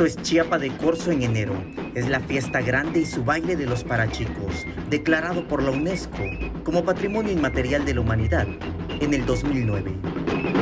Esto es Chiapa de Corzo en enero. Es la fiesta grande y su baile de los parachicos, declarado por la UNESCO como Patrimonio Inmaterial de la Humanidad en el 2009.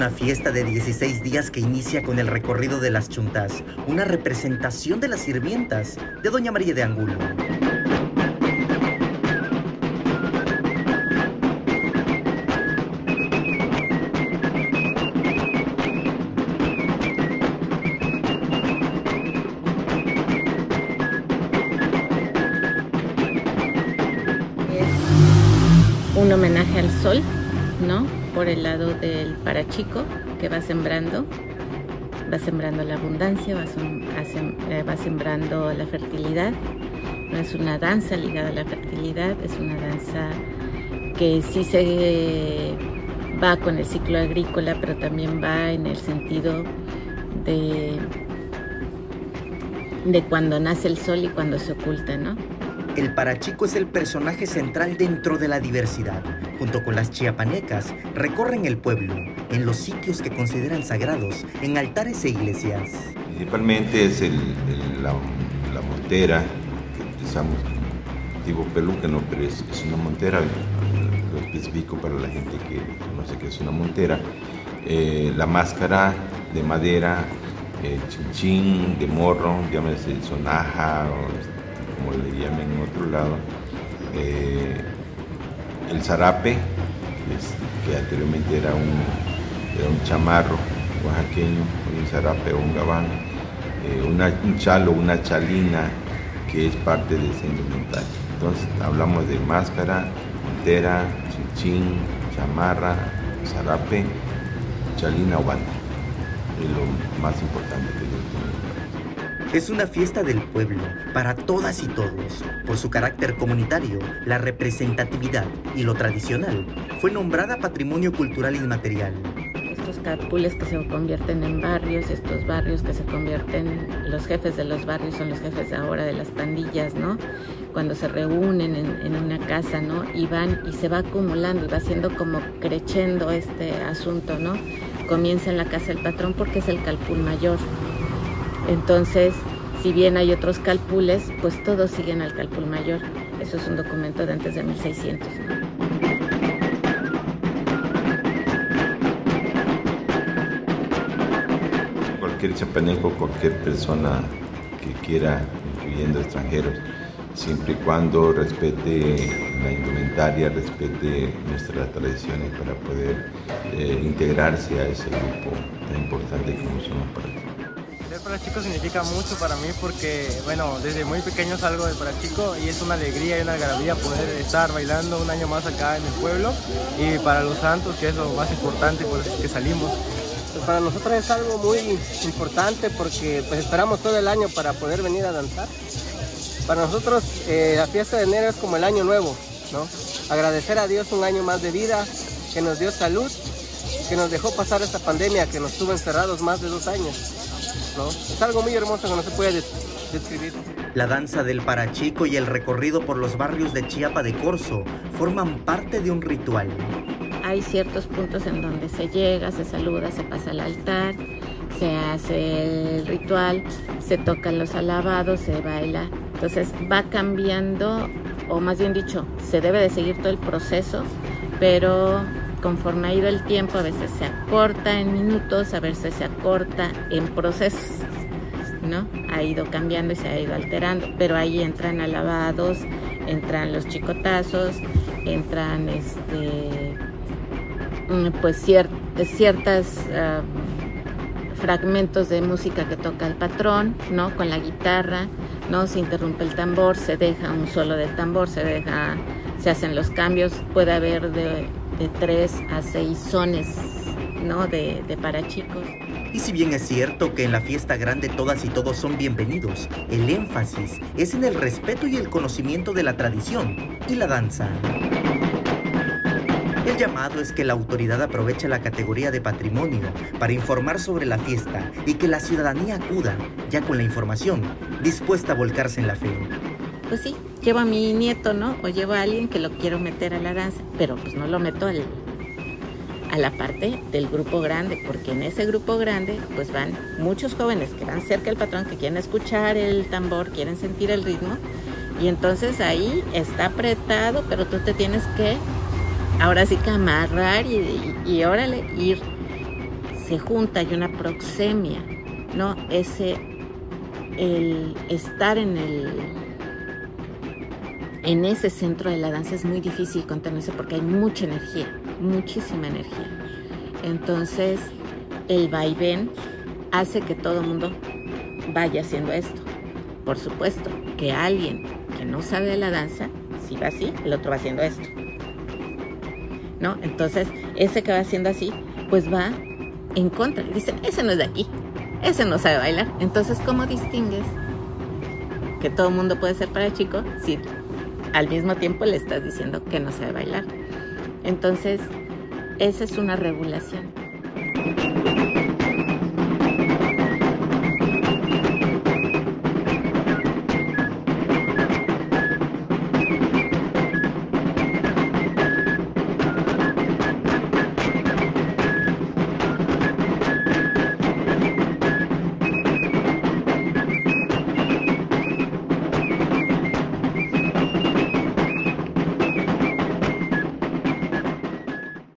Una fiesta de 16 días que inicia con el recorrido de las chuntas, una representación de las sirvientas de Doña María de Angulo. Es un homenaje al sol, ¿no? Por el lado del parachico que va sembrando, va sembrando la abundancia, va, eh, va sembrando la fertilidad. No es una danza ligada a la fertilidad, es una danza que sí se va con el ciclo agrícola, pero también va en el sentido de, de cuando nace el sol y cuando se oculta, ¿no? El parachico es el personaje central dentro de la diversidad. Junto con las chiapanecas, recorren el pueblo en los sitios que consideran sagrados, en altares e iglesias. Principalmente es la, montera que utilizamos, digo peluca, pero es, una montera, lo especifico para la gente que no sé qué es una montera. Eh, la máscara de madera, el chinchín de morro, llámese sonaja o como le llaman en otro lado, eh, el zarape, que anteriormente era un, un chamarro oaxaqueño, un zarape o un gabán, eh, un chalo, una chalina, que es parte de ese indumentario. Entonces hablamos de máscara, montera, chinchín, chamarra, zarape, chalina o banda. Es lo más importante que yo tengo. Es una fiesta del pueblo, para todas y todos. Por su carácter comunitario, la representatividad y lo tradicional, fue nombrada Patrimonio Cultural Inmaterial. Estos capules que se convierten en barrios, estos barrios que se convierten, los jefes de los barrios son los jefes ahora de las pandillas, ¿no? Cuando se reúnen en, una casa, ¿no? Y van y se va acumulando y va siendo como creciendo este asunto, ¿no? Comienza en la casa del patrón porque es el calpul mayor entonces, si bien hay otros calpules, pues todos siguen al calpul mayor. Eso es un documento de antes de 1600. Cualquier chapaneco, cualquier persona que quiera, incluyendo extranjeros, siempre y cuando respete la indumentaria, respete nuestras tradiciones para poder eh, integrarse a ese grupo tan importante como somos para ti. Parachico significa mucho para mí porque, bueno, desde muy pequeño salgo de Parachico y es una alegría y una algarabía poder estar bailando un año más acá en el pueblo y para los santos, que es lo más importante por eso que salimos. Pues para nosotros es algo muy importante porque pues esperamos todo el año para poder venir a danzar. Para nosotros eh, la fiesta de enero es como el año nuevo, ¿no? Agradecer a Dios un año más de vida, que nos dio salud, que nos dejó pasar esta pandemia que nos tuvo encerrados más de dos años. Es algo muy hermoso que no se puede describir. La danza del parachico y el recorrido por los barrios de Chiapa de Corzo forman parte de un ritual. Hay ciertos puntos en donde se llega, se saluda, se pasa al altar, se hace el ritual, se tocan los alabados, se baila. Entonces va cambiando, o más bien dicho, se debe de seguir todo el proceso, pero conforme ha ido el tiempo, a veces se acorta en minutos, a veces se acorta en procesos, ¿no? Ha ido cambiando y se ha ido alterando, pero ahí entran alabados, entran los chicotazos, entran este, mm, pues ciertas ah, fragmentos de música que toca el patrón, ¿no? Con la guitarra, ¿no? Se interrumpe el tambor, se deja un solo del tambor, se deja, se hacen los cambios, puede haber de, de tres a seis sones, ¿no? De, de para chicos. Y si bien es cierto que en la fiesta grande todas y todos son bienvenidos, el énfasis es en el respeto y el conocimiento de la tradición y la danza. El llamado es que la autoridad aproveche la categoría de patrimonio para informar sobre la fiesta y que la ciudadanía acuda, ya con la información, dispuesta a volcarse en la fe. Pues sí, llevo a mi nieto, ¿no? O llevo a alguien que lo quiero meter a la danza, pero pues no lo meto al, a la parte del grupo grande, porque en ese grupo grande pues van muchos jóvenes que van cerca del patrón, que quieren escuchar el tambor, quieren sentir el ritmo, y entonces ahí está apretado, pero tú te tienes que ahora sí que amarrar y, y, órale, ir. Se junta y una proxemia, ¿no? Ese, el estar en el, en ese centro de la danza es muy difícil contenerse porque hay mucha energía, muchísima energía. Entonces, el vaivén hace que todo el mundo vaya haciendo esto. Por supuesto, que alguien que no sabe de la danza, si va así, el otro va haciendo esto. ¿no? Entonces, ese que va haciendo así, pues va en contra. Dicen, ese no es de aquí, ese no sabe bailar. Entonces, ¿cómo distingues que todo el mundo puede ser para chico si al mismo tiempo le estás diciendo que no sabe bailar? Entonces, esa es una regulación.